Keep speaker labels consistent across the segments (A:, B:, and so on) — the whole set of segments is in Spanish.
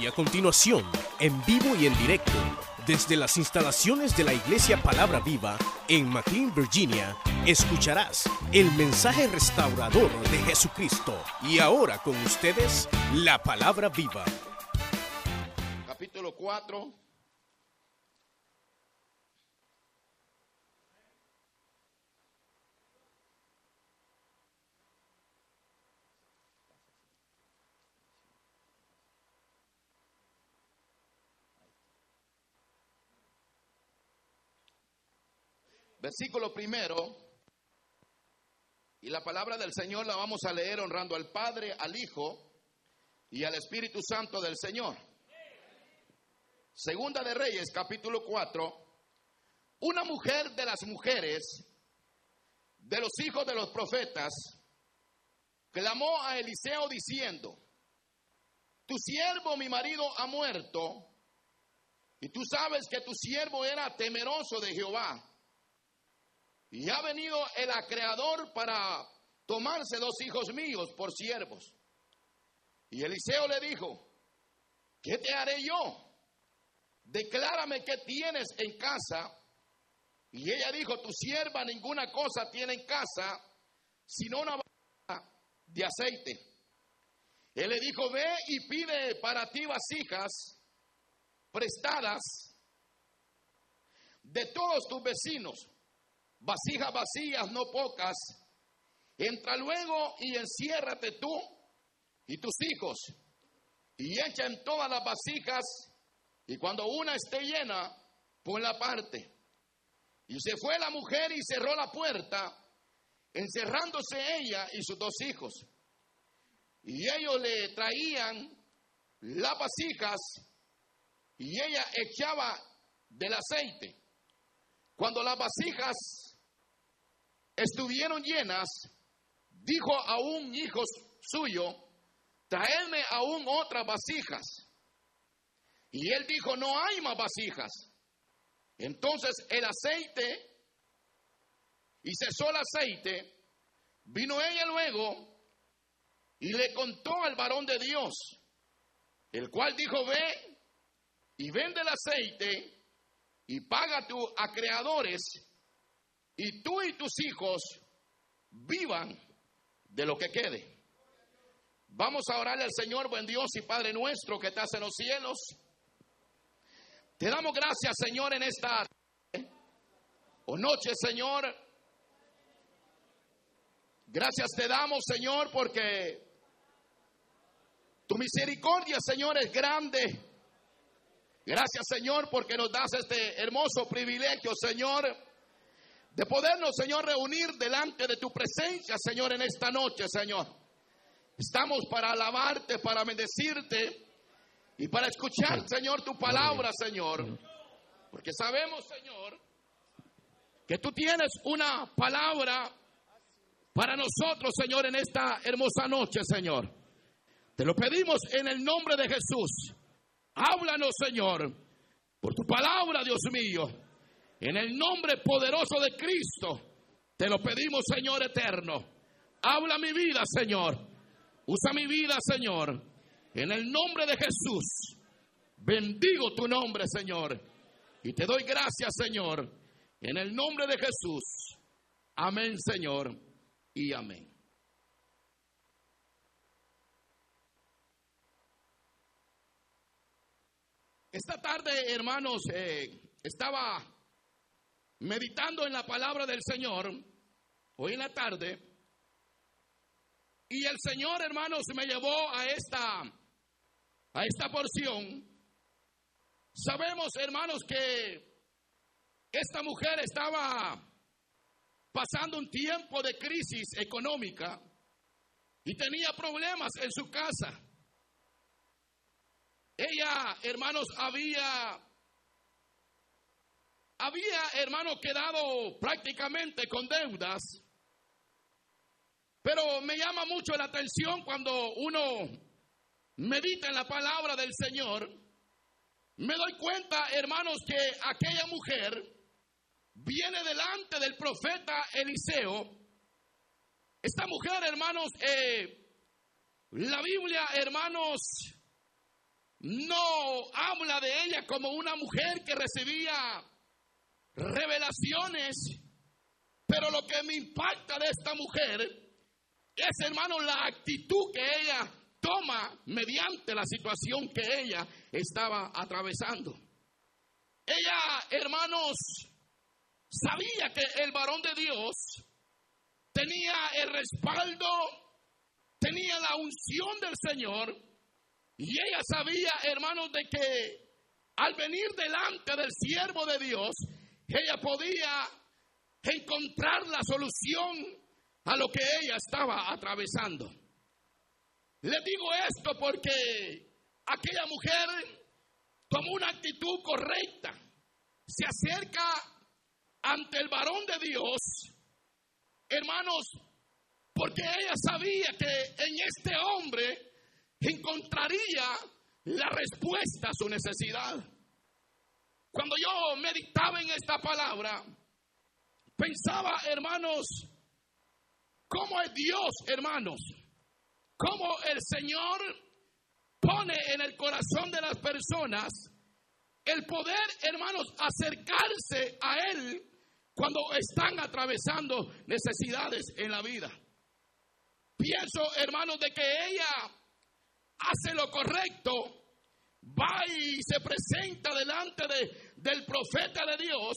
A: Y a continuación, en vivo y en directo, desde las instalaciones de la Iglesia Palabra Viva en McLean, Virginia, escucharás el mensaje restaurador de Jesucristo. Y ahora con ustedes, la Palabra Viva.
B: Capítulo 4. Versículo primero. Y la palabra del Señor la vamos a leer honrando al Padre, al Hijo y al Espíritu Santo del Señor. Segunda de Reyes, capítulo 4. Una mujer de las mujeres de los hijos de los profetas clamó a Eliseo diciendo, tu siervo, mi marido, ha muerto, y tú sabes que tu siervo era temeroso de Jehová. Y ha venido el acreador para tomarse dos hijos míos por siervos. Y Eliseo le dijo, ¿qué te haré yo? Declárame qué tienes en casa. Y ella dijo, tu sierva ninguna cosa tiene en casa, sino una vasija de aceite. Él le dijo, ve y pide para ti vasijas prestadas de todos tus vecinos, vasijas vacías, no pocas. Entra luego y enciérrate tú y tus hijos y echa en todas las vasijas y cuando una esté llena, la parte. Y se fue la mujer y cerró la puerta, encerrándose ella y sus dos hijos. Y ellos le traían las vasijas y ella echaba del aceite. Cuando las vasijas estuvieron llenas, dijo a un hijo suyo, traedme aún otras vasijas. Y él dijo, no hay más vasijas. Entonces el aceite, y cesó el aceite, vino ella luego y le contó al varón de Dios, el cual dijo, ve y vende el aceite y paga tú a creadores y tú y tus hijos vivan de lo que quede. Vamos a orarle al Señor, buen Dios y Padre nuestro que estás en los cielos. Te damos gracias, Señor, en esta o noche, Señor. Gracias te damos, Señor, porque tu misericordia, Señor, es grande. Gracias, Señor, porque nos das este hermoso privilegio, Señor, de podernos, Señor, reunir delante de tu presencia, Señor, en esta noche, Señor. Estamos para alabarte, para bendecirte y para escuchar, Señor, tu palabra, Señor. Porque sabemos, Señor, que tú tienes una palabra para nosotros, Señor, en esta hermosa noche, Señor. Te lo pedimos en el nombre de Jesús. Háblanos, Señor, por tu palabra, Dios mío. En el nombre poderoso de Cristo, te lo pedimos, Señor eterno. Habla mi vida, Señor. Usa mi vida, Señor. En el nombre de Jesús. Bendigo tu nombre, Señor. Y te doy gracias, Señor. En el nombre de Jesús. Amén, Señor. Y amén. Esta tarde, hermanos, eh, estaba meditando en la palabra del Señor, hoy en la tarde, y el Señor, hermanos, me llevó a esta, a esta porción. Sabemos, hermanos, que esta mujer estaba pasando un tiempo de crisis económica y tenía problemas en su casa. Ella, hermanos, había, había, hermanos, quedado prácticamente con deudas. Pero me llama mucho la atención cuando uno medita en la palabra del Señor. Me doy cuenta, hermanos, que aquella mujer viene delante del profeta Eliseo. Esta mujer, hermanos, eh, la Biblia, hermanos, no habla de ella como una mujer que recibía revelaciones, pero lo que me impacta de esta mujer es, hermano, la actitud que ella toma mediante la situación que ella estaba atravesando. Ella, hermanos, sabía que el varón de Dios tenía el respaldo, tenía la unción del Señor, y ella sabía, hermanos, de que al venir delante del siervo de Dios, ella podía encontrar la solución a lo que ella estaba atravesando. Le digo esto porque aquella mujer tomó una actitud correcta, se acerca ante el varón de Dios, hermanos, porque ella sabía que en este hombre encontraría la respuesta a su necesidad. Cuando yo meditaba en esta palabra, pensaba, hermanos, cómo es Dios, hermanos, cómo el Señor pone en el corazón de las personas el poder, hermanos, acercarse a Él cuando están atravesando necesidades en la vida. Pienso, hermanos, de que ella hace lo correcto, va y se presenta delante de, del profeta de Dios,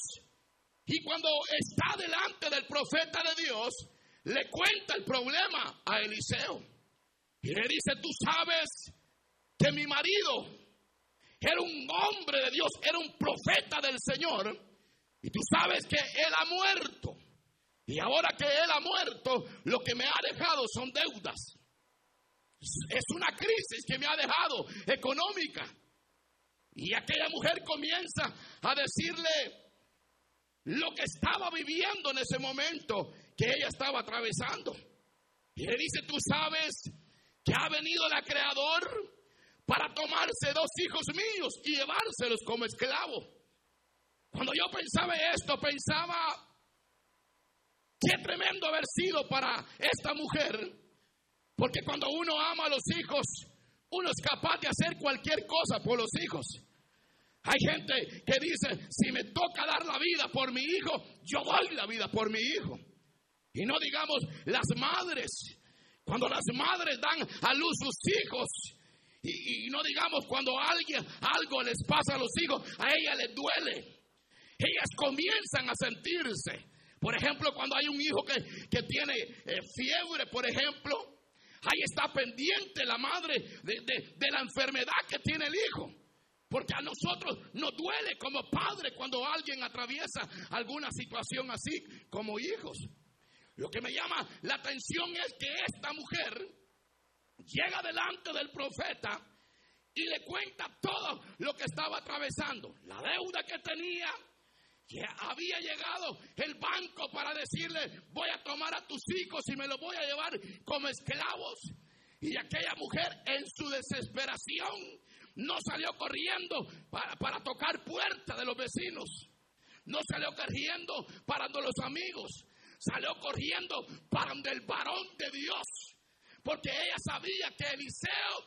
B: y cuando está delante del profeta de Dios, le cuenta el problema a Eliseo. Y le dice, tú sabes que mi marido era un hombre de Dios, era un profeta del Señor, y tú sabes que él ha muerto. Y ahora que él ha muerto, lo que me ha dejado son deudas. Es una crisis que me ha dejado económica. Y aquella mujer comienza a decirle lo que estaba viviendo en ese momento que ella estaba atravesando. Y le dice, tú sabes que ha venido el creador para tomarse dos hijos míos y llevárselos como esclavo. Cuando yo pensaba esto, pensaba, qué tremendo haber sido para esta mujer porque cuando uno ama a los hijos, uno es capaz de hacer cualquier cosa por los hijos. Hay gente que dice, si me toca dar la vida por mi hijo, yo doy la vida por mi hijo. Y no digamos las madres, cuando las madres dan a luz sus hijos, y, no digamos cuando alguien, algo les pasa a los hijos, a ella les duele. Ellas comienzan a sentirse. Por ejemplo, cuando hay un hijo que, que tiene eh, fiebre, por ejemplo, Ahí está pendiente la madre de, la enfermedad que tiene el hijo. Porque a nosotros nos duele como padre cuando alguien atraviesa alguna situación así como hijos. Lo que me llama la atención es que esta mujer llega delante del profeta y le cuenta todo lo que estaba atravesando. La deuda que tenía, que había llegado el banco para decirle, voy a tomar a tus hijos y me los voy a llevar como esclavos. Y aquella mujer en su desesperación no salió corriendo para, para tocar puertas de los vecinos. No salió corriendo para los amigos. Salió corriendo para el varón de Dios. Porque ella sabía que Eliseo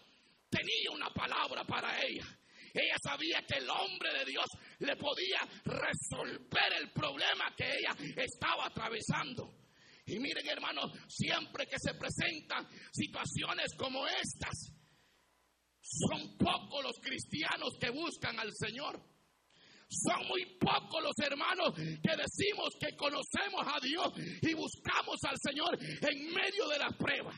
B: tenía una palabra para ella. Ella sabía que el hombre de Dios le podía resolver el problema que ella estaba atravesando. Y miren hermanos, siempre que se presentan situaciones como estas, son pocos los cristianos que buscan al Señor. Son muy pocos los hermanos que decimos que conocemos a Dios y buscamos al Señor en medio de la prueba,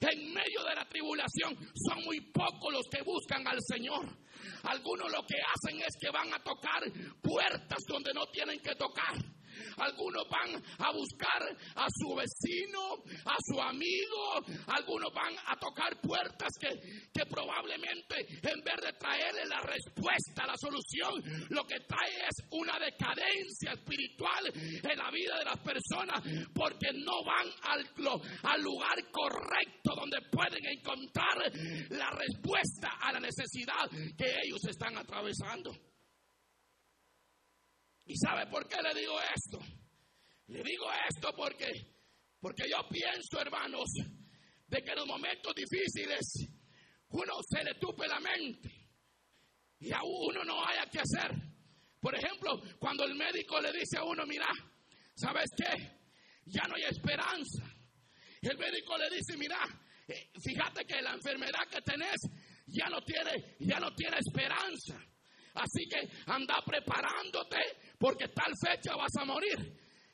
B: en medio de la tribulación. Son muy pocos los que buscan al Señor. Algunos lo que hacen es que van a tocar puertas donde no tienen que tocar. Algunos van a buscar a su vecino, a su amigo. Algunos van a tocar puertas que, que probablemente en vez de traerle la respuesta, la solución, lo que trae es una decadencia espiritual en la vida de las personas porque no van al, al lugar correcto donde pueden encontrar la respuesta a la necesidad que ellos están atravesando. ¿Y sabe por qué le digo esto? Le digo esto porque, porque yo pienso, hermanos, de que en los momentos difíciles uno se le tupe la mente. y a uno no haya que hacer. Por ejemplo, cuando el médico le dice a uno, mira, ¿sabes qué? Ya no hay esperanza. El médico le dice, mira, eh, fíjate que la enfermedad que tenés ya no tiene, ya no tiene esperanza. Así que anda preparándote porque tal fecha vas a morir.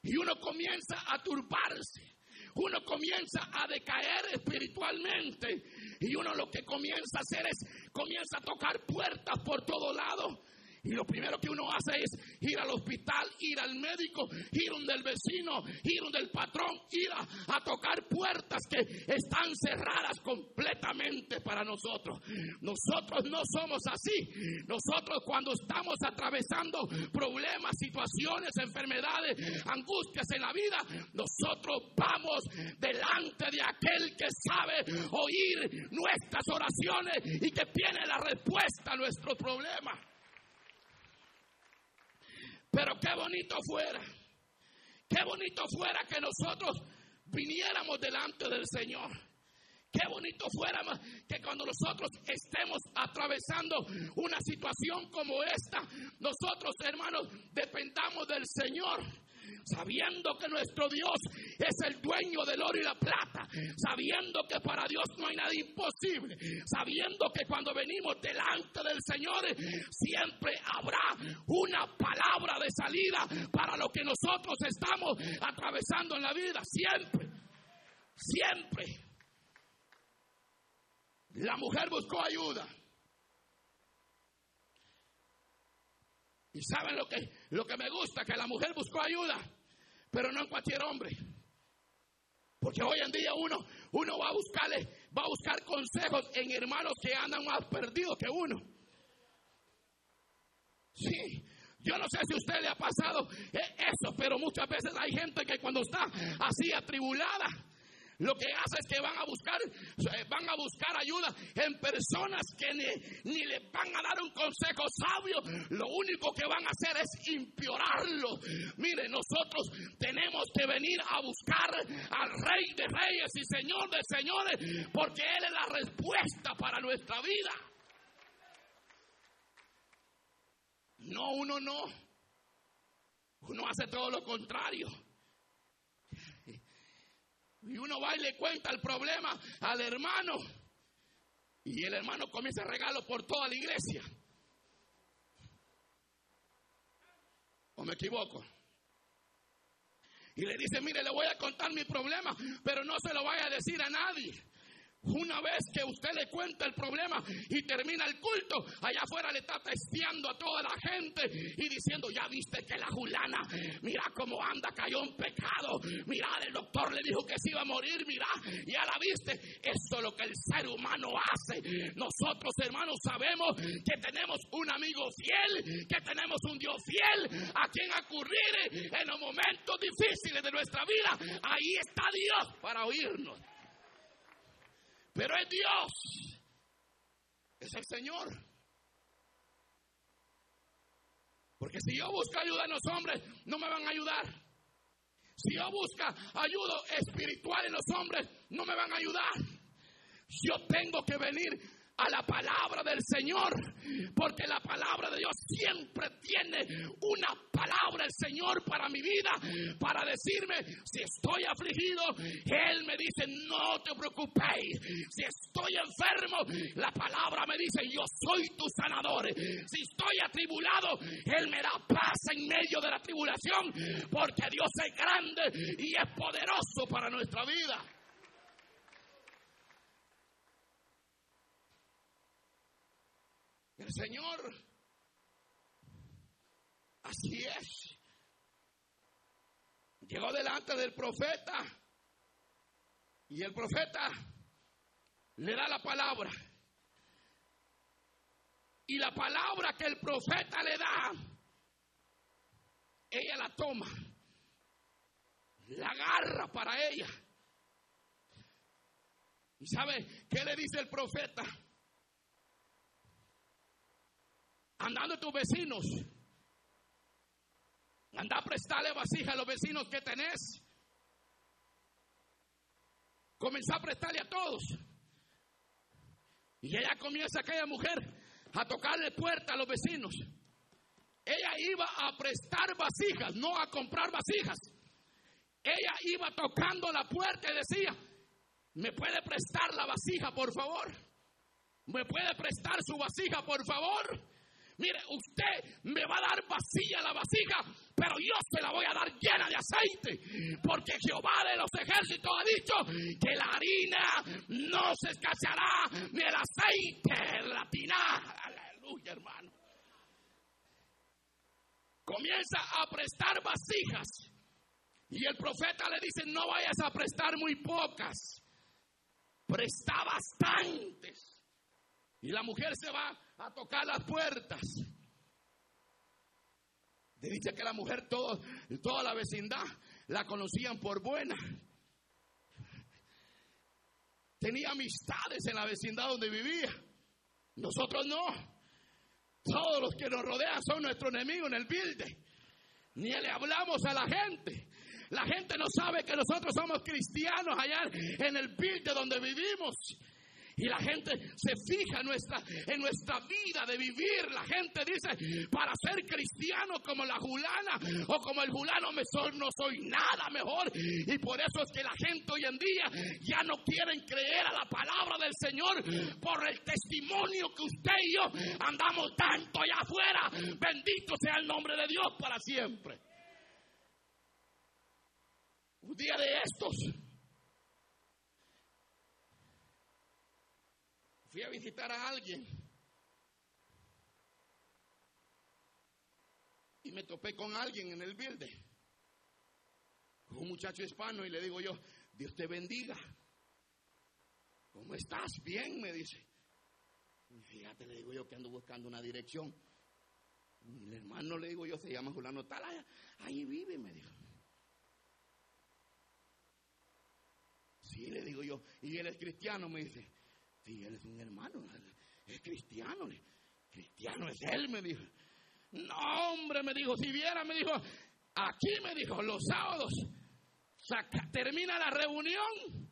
B: Y uno comienza a turbarse. Uno comienza a decaer espiritualmente. Y uno lo que comienza a hacer es, comienza a tocar puertas por todo lado y lo primero que uno hace es ir al hospital, ir al médico, ir donde el vecino, ir donde el patrón, ir a, tocar puertas que están cerradas completamente para nosotros. Nosotros no somos así. Nosotros cuando estamos atravesando problemas, situaciones, enfermedades, angustias en la vida, nosotros vamos delante de aquel que sabe oír nuestras oraciones y que tiene la respuesta a nuestros problemas. Pero qué bonito fuera, qué bonito fuera que nosotros viniéramos delante del Señor. Qué bonito fuera que cuando nosotros estemos atravesando una situación como esta, nosotros hermanos dependamos del Señor sabiendo que nuestro Dios es el dueño del oro y la plata, sabiendo que para Dios no hay nada imposible, sabiendo que cuando venimos delante del Señor siempre habrá una palabra de salida para lo que nosotros estamos atravesando en la vida, siempre, siempre. La mujer buscó ayuda. Y saben lo que, lo que me gusta, que la mujer buscó ayuda, pero no en cualquier hombre. Porque hoy en día uno, uno va a buscarle, va a buscar consejos en hermanos que andan más perdidos que uno. Sí, yo no sé si a usted le ha pasado eh, eso, pero muchas veces hay gente que cuando está así atribulada, lo que hace es que van a buscar, eh, van a buscar ayuda en personas que ni, ni le van a dar un consejo sabio. Lo único que van a hacer es impiorarlo. Mire, nosotros tenemos que venir a buscar al Rey de Reyes y Señor de Señores, porque Él es la respuesta para nuestra vida. No, uno no. Uno hace todo lo contrario. Y uno va y le cuenta el problema al hermano. Y el hermano comienza a regalo por toda la iglesia. ¿O me equivoco? Y le dice, mire, le voy a contar mi problema, pero no se lo vaya a decir a nadie. Una vez que usted le cuenta el problema y termina el culto, allá afuera le está testeando a toda la gente y diciendo, ya viste que la Julana, mira cómo anda, cayó en pecado, mira, el doctor le dijo que se iba a morir, mira, ya la viste. Eso es lo que el ser humano hace. Nosotros, hermanos, sabemos que tenemos un amigo fiel, que tenemos un Dios fiel a quien acudir en los momentos difíciles de nuestra vida. Ahí está Dios para oírnos. Pero es Dios. Es el Señor. Porque si yo busco ayuda en los hombres, no me van a ayudar. Si yo busco ayuda espiritual en los hombres, no me van a ayudar. Yo tengo que venir a la palabra del Señor, porque la palabra de Dios siempre tiene una palabra el Señor para mi vida, para decirme, si estoy afligido, Él me dice, no te preocupéis, si estoy enfermo, la palabra me dice, yo soy tu sanador, si estoy atribulado, Él me da paz en medio de la tribulación, porque Dios es grande y es poderoso para nuestra vida. El Señor, así es, llegó delante del profeta y el profeta le da la palabra. Y la palabra que el profeta le da, ella la toma, la agarra para ella. ¿Y sabe qué le dice el profeta? Andando tus vecinos. Anda a prestarle vasija a los vecinos que tenés. Comenzó a prestarle a todos. Y ella comienza aquella mujer a tocarle puerta a los vecinos. Ella iba a prestar vasijas, no a comprar vasijas. Ella iba tocando la puerta y decía, ¿me puede prestar la vasija, por favor? ¿Me puede prestar su vasija, por favor? Mire, usted me va a dar vacía la vasija, pero yo se la voy a dar llena de aceite. Porque Jehová de los ejércitos ha dicho que la harina no se escaseará ni el aceite la tinaja. Aleluya, hermano. Comienza a prestar vasijas. Y el profeta le dice, no vayas a prestar muy pocas. Presta bastantes. Y la mujer se va a tocar las puertas. Dice que la mujer, todo, toda la vecindad, la conocían por buena. Tenía amistades en la vecindad donde vivía. Nosotros no. Todos los que nos rodean son nuestros enemigos en el building. Ni le hablamos a la gente. La gente no sabe que nosotros somos cristianos allá en el building donde vivimos. Y la gente se fija en nuestra, vida de vivir. La gente dice, para ser cristiano como la julana o como el julano me soy, no soy nada mejor. Y por eso es que la gente hoy en día ya no quieren creer a la palabra del Señor por el testimonio que usted y yo andamos tanto allá afuera. Bendito sea el nombre de Dios para siempre. Un día de estos fui a visitar a alguien y me topé con alguien en el con un muchacho hispano y le digo yo, Dios te bendiga. ¿Cómo estás? Bien, me dice. fíjate, le digo yo que ando buscando una dirección. El hermano le digo yo, se llama Julano Tal, ahí vive, me dijo. Sí, le digo yo, y él es cristiano, me dice. Sí, él es un hermano, es cristiano. Cristiano es él, me dijo. No, hombre, me dijo, si viera, me dijo, aquí me dijo, los sábados termina la reunión.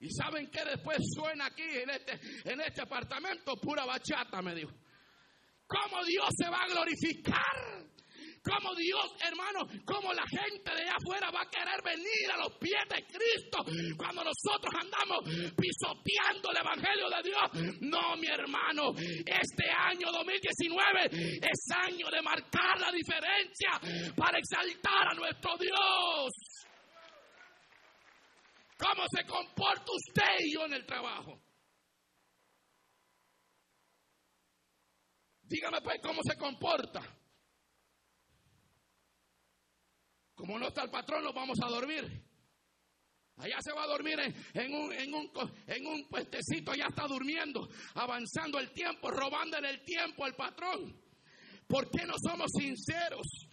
B: ¿Y saben qué después suena aquí en este, en este apartamento? Pura bachata, me dijo. ¿Cómo Dios se va a glorificar? Como Dios, hermano, como la gente de allá afuera va a querer venir a los pies de Cristo cuando nosotros andamos pisoteando el Evangelio de Dios. No, mi hermano, este año 2019 es año de marcar la diferencia para exaltar a nuestro Dios. ¿Cómo se comporta usted y yo en el trabajo? Dígame pues cómo se comporta. Como no está el patrón, nos vamos a dormir. Allá se va a dormir en, un, en, un, en un puestecito, allá está durmiendo, avanzando el tiempo, robando en el tiempo al patrón. ¿Por qué no somos sinceros?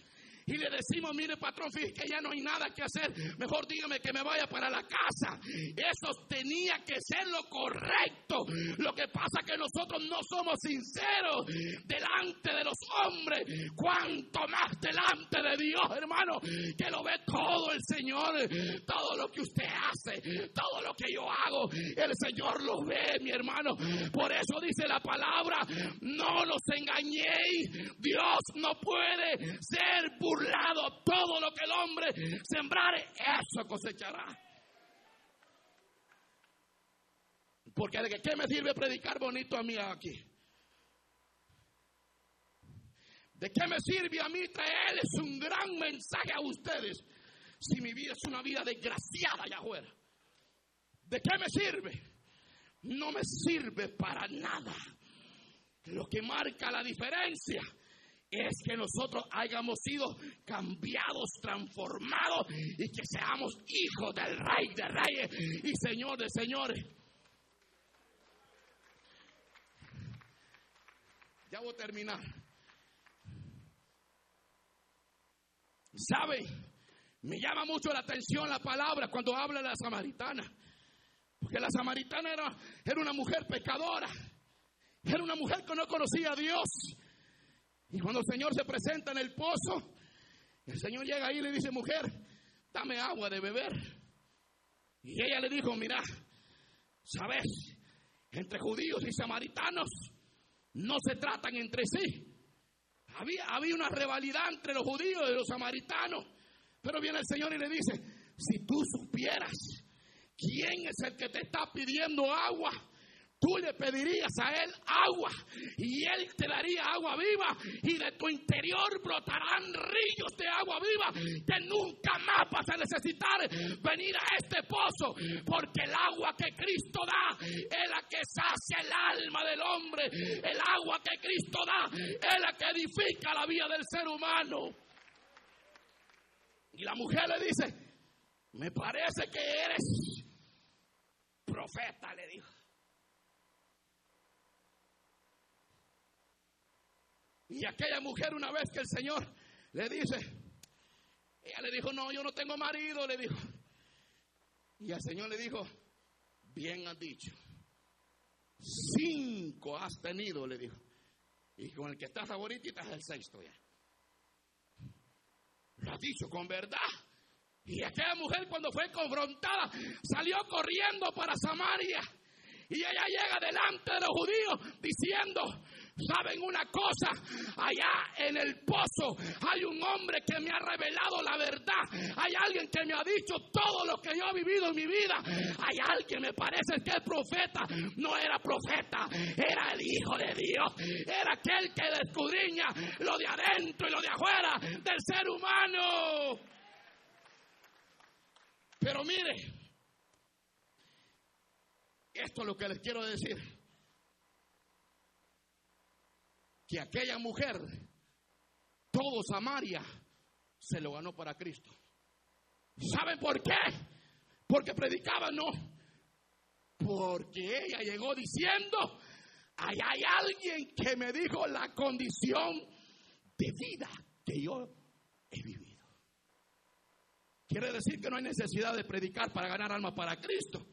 B: Y le decimos, mire patrón, fíjese que ya no hay nada que hacer, mejor dígame que me vaya para la casa. Eso tenía que ser lo correcto. Lo que pasa es que nosotros no somos sinceros delante de los hombres, cuanto más delante de Dios, hermano, que lo ve todo el Señor, todo lo que usted hace, todo lo que yo hago, el Señor lo ve, mi hermano. Por eso dice la palabra, no nos engañéis, Dios no puede ser burlado. Todo lo que el hombre sembrare, eso cosechará. Porque de qué me sirve predicar bonito a mí aquí. ¿De qué me sirve a mí traerles un gran mensaje a ustedes si mi vida es una vida desgraciada allá afuera? ¿De qué me sirve? No me sirve para nada. Lo que marca la diferencia es que nosotros hayamos sido cambiados, transformados y que seamos hijos del Rey de Reyes y Señor de Señores. Ya voy a terminar. ¿Saben? Me llama mucho la atención la palabra cuando habla la samaritana. Porque la samaritana era, era una mujer pecadora. Era una mujer que no conocía a Dios. Y cuando el Señor se presenta en el pozo, el Señor llega ahí y le dice, mujer, dame agua de beber. Y ella le dijo, mira, sabes, entre judíos y samaritanos no se tratan entre sí. Había, había una rivalidad entre los judíos y los samaritanos. Pero viene el Señor y le dice, si tú supieras quién es el que te está pidiendo agua, tú le pedirías a Él agua y Él te daría agua viva y de tu interior brotarán ríos de agua viva que nunca más vas a necesitar venir a este pozo porque el agua que Cristo da es la que sacia el alma del hombre, el agua que Cristo da es la que edifica la vida del ser humano. Y la mujer le dice, me parece que eres profeta, le dijo. Y aquella mujer una vez que el Señor le dice, ella le dijo, no, yo no tengo marido, le dijo. Y el Señor le dijo, bien has dicho. Cinco has tenido, le dijo. Y con el que estás ahorita estás el sexto ya. Lo has dicho con verdad. Y aquella mujer cuando fue confrontada salió corriendo para Samaria. Y ella llega delante de los judíos diciendo, ¿Saben una cosa? Allá en el pozo hay un hombre que me ha revelado la verdad. Hay alguien que me ha dicho todo lo que yo he vivido en mi vida. Hay alguien, me parece que el profeta no era profeta, era el Hijo de Dios. Era aquel que descudriña lo de adentro y lo de afuera del ser humano. Pero mire, esto es lo que les quiero decir. Que aquella mujer, todo Samaria, se lo ganó para Cristo. ¿Saben por qué? Porque predicaba, no. Porque ella llegó diciendo, ahí hay alguien que me dijo la condición de vida que yo he vivido. Quiere decir que no hay necesidad de predicar para ganar alma para Cristo.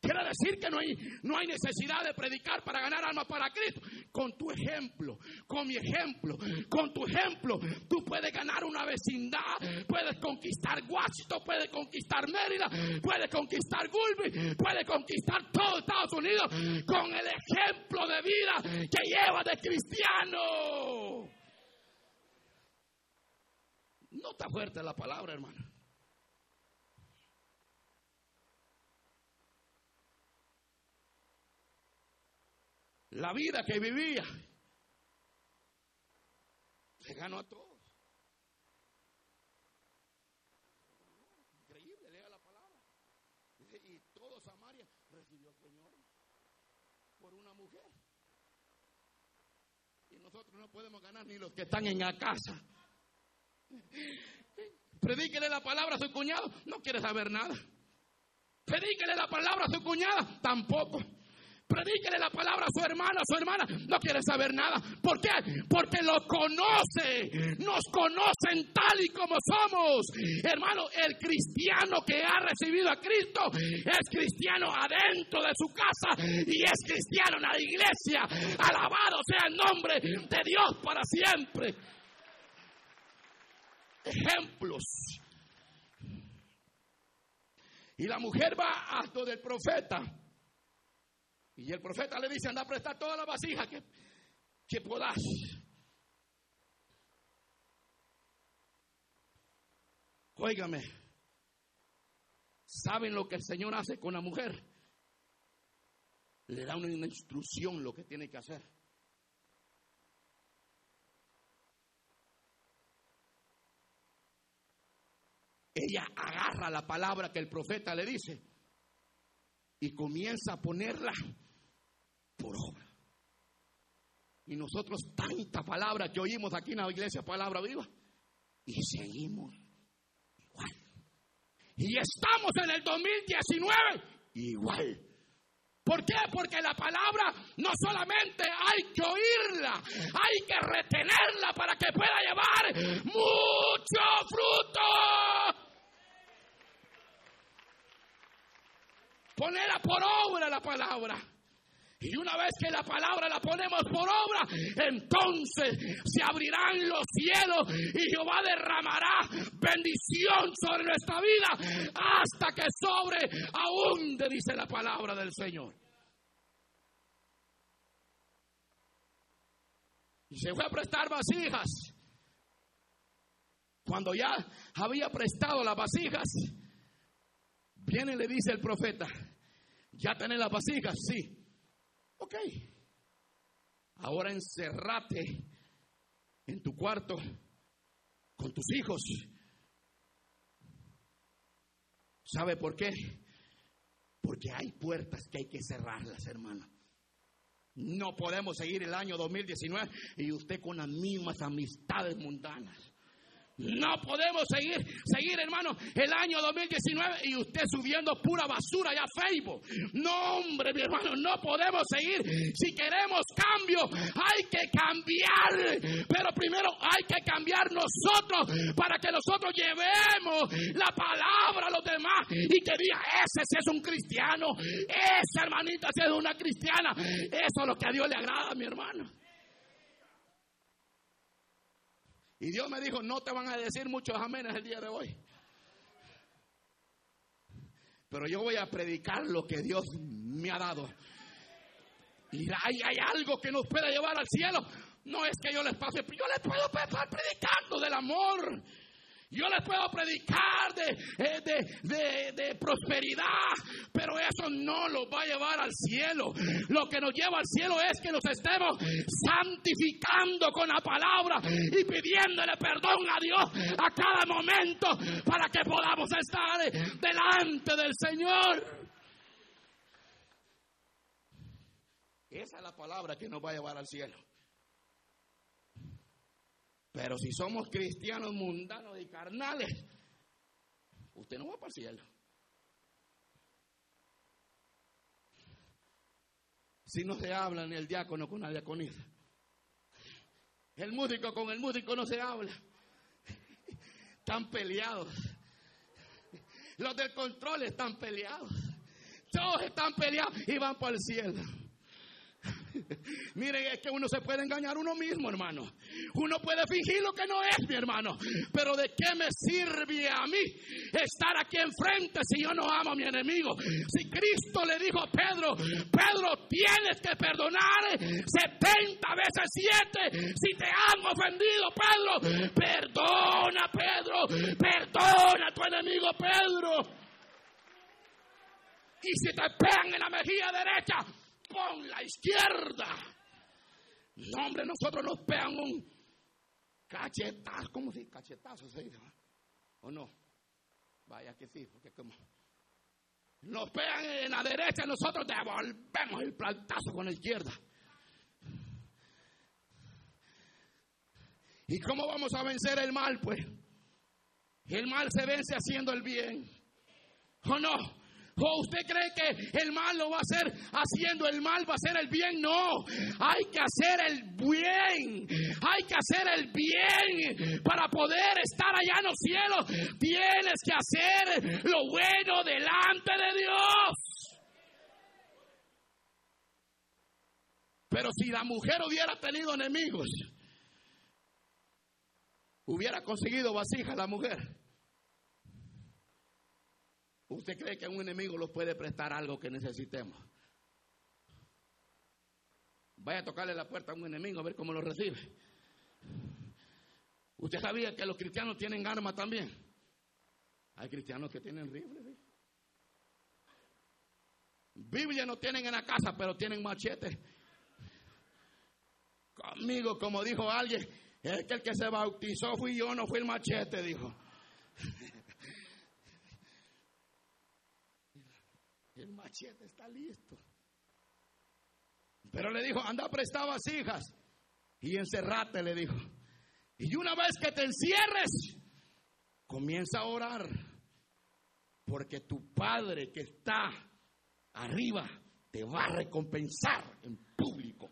B: Quiere decir que no hay, no hay necesidad de predicar para ganar alma para Cristo. Con tu ejemplo, con mi ejemplo, con tu ejemplo, tú puedes ganar una vecindad, puedes conquistar Washington, puedes conquistar Mérida, puedes conquistar Gulby, puedes conquistar todo Estados Unidos con el ejemplo de vida que lleva de cristiano. No está fuerte la palabra, hermano. La vida que vivía, le ganó a todos. Increíble, lea la palabra. y todo Samaria recibió al Señor por una mujer. Y nosotros no podemos ganar ni los que están en la casa. Predíquele la palabra a su cuñado, no quiere saber nada. Predíquele la palabra a su cuñada, tampoco. Predíquele la palabra a su hermana, a su hermana. No quiere saber nada. ¿Por qué? Porque lo conoce. Nos conocen tal y como somos. Hermano, el cristiano que ha recibido a Cristo es cristiano adentro de su casa y es cristiano en la iglesia. Alabado sea el nombre de Dios para siempre. Ejemplos. Y la mujer va a del profeta y el profeta le dice, anda a prestar toda la vasija que, que puedas. Óigame, ¿saben lo que el Señor hace con la mujer? Le da una instrucción lo que tiene que hacer. Ella agarra la palabra que el profeta le dice y comienza a ponerla por obra. Y nosotros tanta palabra que oímos aquí en la iglesia, palabra viva, y seguimos igual. Y estamos en el 2019 igual. ¿Por qué? Porque la palabra no solamente hay que oírla, hay que retenerla para que pueda llevar mucho fruto. Ponerla por obra la palabra. Y una vez que la palabra la ponemos por obra, entonces se abrirán los cielos y Jehová derramará bendición sobre nuestra vida hasta que sobre abunde, dice la palabra del Señor. Y se fue a prestar vasijas. Cuando ya había prestado las vasijas, viene y le dice el profeta, ¿ya tenés las vasijas? Sí. Ok. Ahora encerrate en tu cuarto con tus hijos. ¿Sabe por qué? Porque hay puertas que hay que cerrarlas, hermano. No podemos seguir el año 2019 y usted con las mismas amistades mundanas. No podemos seguir, seguir hermano, el año 2019 y usted subiendo pura basura ya a Facebook. No, hombre, mi hermano, no podemos seguir. Si queremos cambio, hay que cambiar. Pero primero hay que cambiar nosotros para que nosotros llevemos la palabra a los demás y que diga, ese sí es un cristiano, esa hermanita sí es una cristiana. Eso es lo que a Dios le agrada, mi hermano. Y Dios me dijo, no te van a decir muchos amenes el día de hoy. Pero yo voy a predicar lo que Dios me ha dado. Y hay, algo que nos puede llevar al cielo. No es que yo les pase, yo les puedo estar predicando del amor yo les puedo predicar eh, de, de, prosperidad, no los va a llevar al cielo. Lo que nos lleva al cielo es que nos estemos santificando con la palabra y pidiéndole perdón a Dios a cada momento para que podamos estar delante del Señor. Esa es la palabra que nos va a llevar al cielo. Pero si somos cristianos mundanos y carnales, usted no va para el cielo. Si no se habla ni el diácono con la diaconisa. El músico con el músico no se habla. Están peleados. Los del control están peleados. Todos están peleados y van para el cielo. Miren, es que uno se puede engañar uno mismo, hermano. Uno puede fingir lo que no es, mi hermano. Pero ¿de qué me sirve a mí estar aquí enfrente si yo no amo a mi enemigo? Si Cristo le dijo a Pedro, Pedro, tienes que perdonar 70 veces 7 si te han ofendido, Pedro. Perdona, Pedro. Perdona a tu enemigo, Pedro. Y si te pegan en la mejilla derecha, pon la izquierda. No, hombre, nosotros nos pegan un cachetazo. ¿Cómo se dice? Cachetazo. ¿O no? Vaya que sí, porque como nos pegan en la derecha, nosotros devolvemos el plantazo con la izquierda. ¿Y cómo vamos a vencer el mal? Pues el mal se vence haciendo el bien. ¿O no? ¿O usted cree que el mal lo va a hacer haciendo el mal, va a hacer el bien? No, hay que hacer el bien. Hay que hacer el bien para poder estar allá en los cielos. Tienes que hacer lo bueno delante de Dios. Pero si la mujer hubiera tenido enemigos, hubiera conseguido vasija la mujer. ¿Usted cree que un enemigo lo puede prestar algo que necesitemos? Vaya a tocarle la puerta a un enemigo a ver cómo lo recibe. ¿Usted sabía que los cristianos tienen armas también? Hay cristianos que tienen rifles. Biblia no tienen en la casa, pero tienen machete. Conmigo, como dijo alguien, es que el que se bautizó fui yo, no fue el machete, dijo. El machete está listo. Pero le dijo, anda prestar vasijas y encerrate, le dijo. Y una vez que te encierres, comienza a orar. Porque tu Padre que está arriba te va a recompensar en público.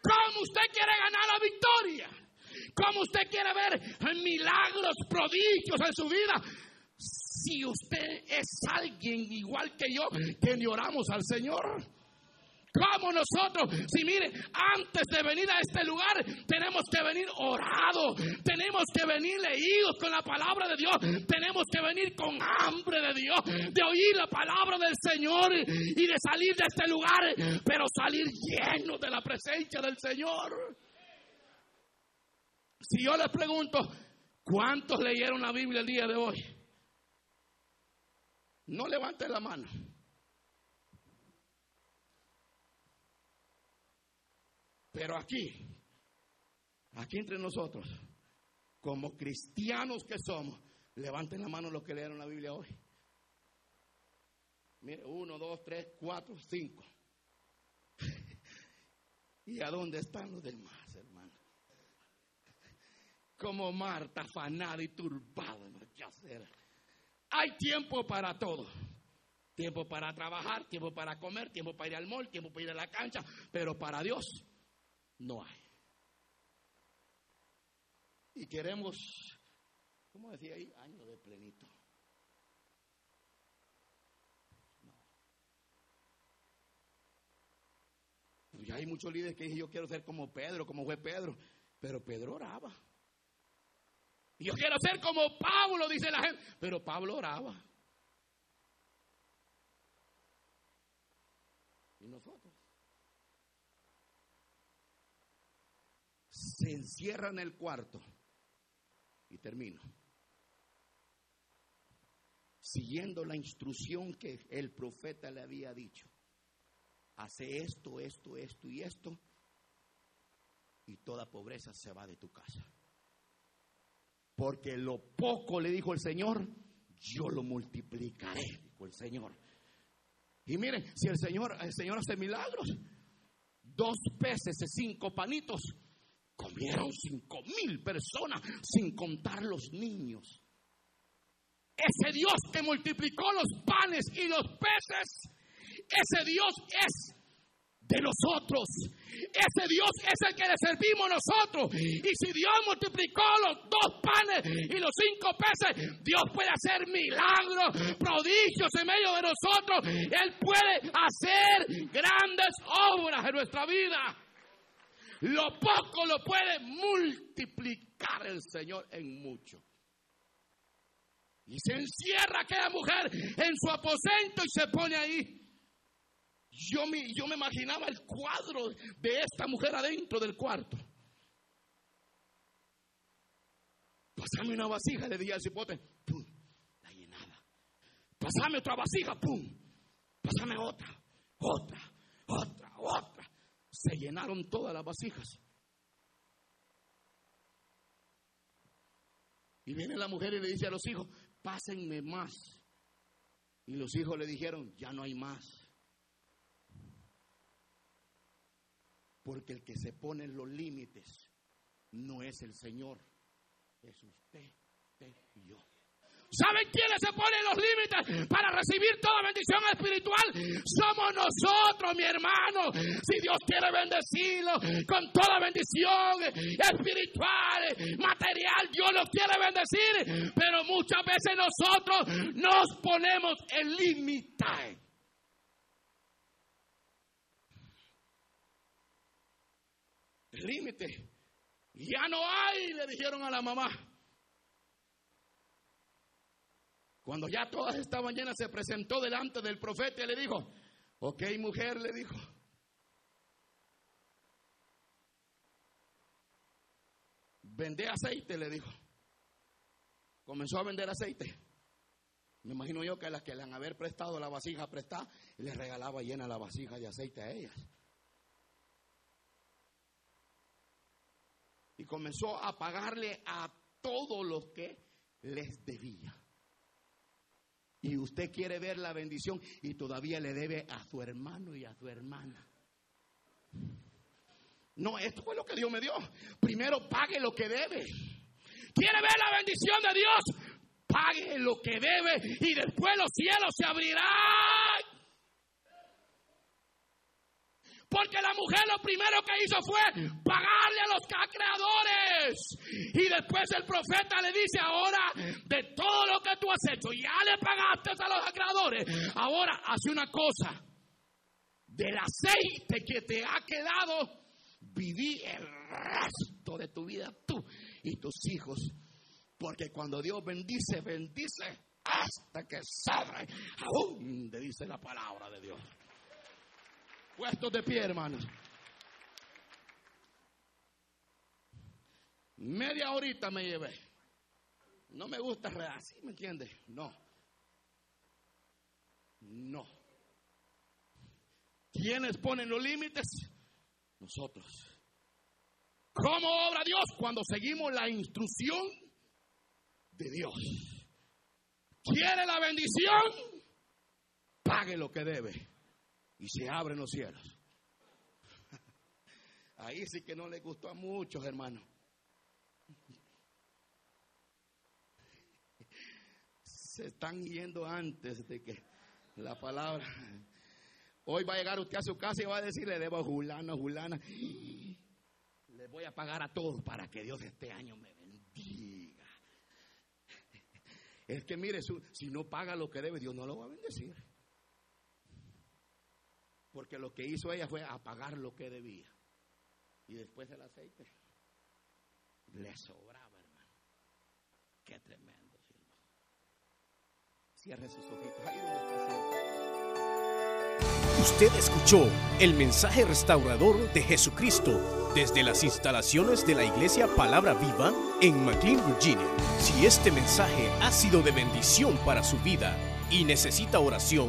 B: ¿Cómo usted quiere ganar la victoria? ¿Cómo usted quiere ver milagros, prodigios en su vida? Si usted es alguien igual que yo, que le oramos al Señor. Como nosotros, si mire, antes de venir a este lugar, tenemos que venir orados, tenemos que venir leídos con la palabra de Dios, tenemos que venir con hambre de Dios, de oír la palabra del Señor y de salir de este lugar, pero salir lleno de la presencia del Señor. Si yo les pregunto, ¿cuántos leyeron la Biblia el día de hoy? No levanten la mano. Pero aquí, aquí entre nosotros, como cristianos que somos, levanten la mano los que leyeron la Biblia hoy. Mire, uno, dos, tres, cuatro, cinco. ¿Y a dónde están los demás, hermano? Como Marta, afanada y turbada, no hacer. Hay tiempo para todo. Tiempo para trabajar, tiempo para comer, tiempo para ir al mall, tiempo para ir a la cancha, pero para Dios no hay. Y queremos, ¿cómo decía ahí? Año de plenito. No. Pues ya hay muchos líderes que dicen, yo quiero ser como Pedro, como fue Pedro, pero Pedro oraba. Yo quiero ser como Pablo, dice la gente, pero Pablo oraba. ¿Y nosotros? Se encierra en el cuarto. Y termino. Siguiendo la instrucción que el profeta le había dicho. Hace esto, esto, esto y esto. Y toda pobreza se va de tu casa. Porque lo poco le dijo el Señor, yo lo multiplicaré, dijo el Señor. Y miren, si el Señor, el Señor hace milagros, dos peces y cinco panitos, comieron cinco mil personas, sin contar los niños. Ese Dios que multiplicó los panes y los peces, ese Dios es de nosotros. Ese Dios es el que le servimos nosotros. Y si Dios multiplicó los dos panes y los cinco peces, Dios puede hacer milagros, prodigios en medio de nosotros. Él puede hacer grandes obras en nuestra vida. Lo poco lo puede multiplicar el Señor en mucho. Y se encierra aquella mujer en su aposento y se pone ahí. Yo me, yo me imaginaba el cuadro de esta mujer adentro del cuarto. Pasame una vasija, le dije al cipote, pum, la llenaba. Pasame otra vasija, pum, pasame otra, otra, otra, otra. Se llenaron todas las vasijas. Y viene la mujer y le dice a los hijos, pásenme más. Y los hijos le dijeron, ya no hay más. Porque el que se pone en los límites no es el Señor, es usted, usted y yo. ¿Saben quiénes se ponen los límites para recibir toda bendición espiritual? Somos nosotros, mi hermano. Si Dios quiere bendecirlo con toda bendición espiritual, material, Dios lo quiere bendecir. Pero muchas veces nosotros nos ponemos el límite. Límite. Ya no hay, le dijeron a la mamá. Cuando ya todas estaban llenas, se presentó delante del profeta y le dijo, ok mujer, le dijo, vende aceite, le dijo. Comenzó a vender aceite. Me imagino yo que las que le han haber prestado la vasija prestada, le regalaba llena la vasija de aceite a ellas. Y comenzó a pagarle a todos los que les debía. Y usted quiere ver la bendición y todavía le debe a su hermano y a su hermana. No, esto fue lo que Dios me dio. Primero pague lo que debe. ¿Quiere ver la bendición de Dios? Pague lo que debe y después los cielos se abrirán porque la mujer lo primero que hizo fue pagarle a los creadores. Y después el profeta le dice, ahora de todo lo que tú has hecho, ya le pagaste a los creadores. Ahora hace una cosa. Del aceite que te ha quedado, viví el resto de tu vida tú y tus hijos. Porque cuando Dios bendice, bendice hasta que sobre. Aún dice la palabra de Dios. Puestos de pie, hermanos. Media horita me llevé. No me gusta así, ¿me entiendes? No. No. ¿Quiénes ponen los límites? Nosotros. ¿Cómo obra Dios? Cuando seguimos la instrucción de Dios. ¿Quiere la bendición? Pague lo que debe y se abren los cielos. Ahí sí que no le gustó a muchos, hermanos. Se están yendo antes de que la palabra. Hoy va a llegar usted a su casa y va a decir, le debo a Julano, Julana. Le voy a pagar a todos para que Dios este año me bendiga. Es que mire, si no paga lo que debe, Dios no lo va a bendecir. Porque lo que hizo ella fue apagar lo que debía. Y después el aceite le sobraba, hermano. Qué tremendo. Cierre sus ojitos. Ahí
A: Usted escuchó el mensaje restaurador de Jesucristo desde las instalaciones de la iglesia Palabra Viva en McLean, Virginia. Si este mensaje ha sido de bendición para su vida y necesita oración,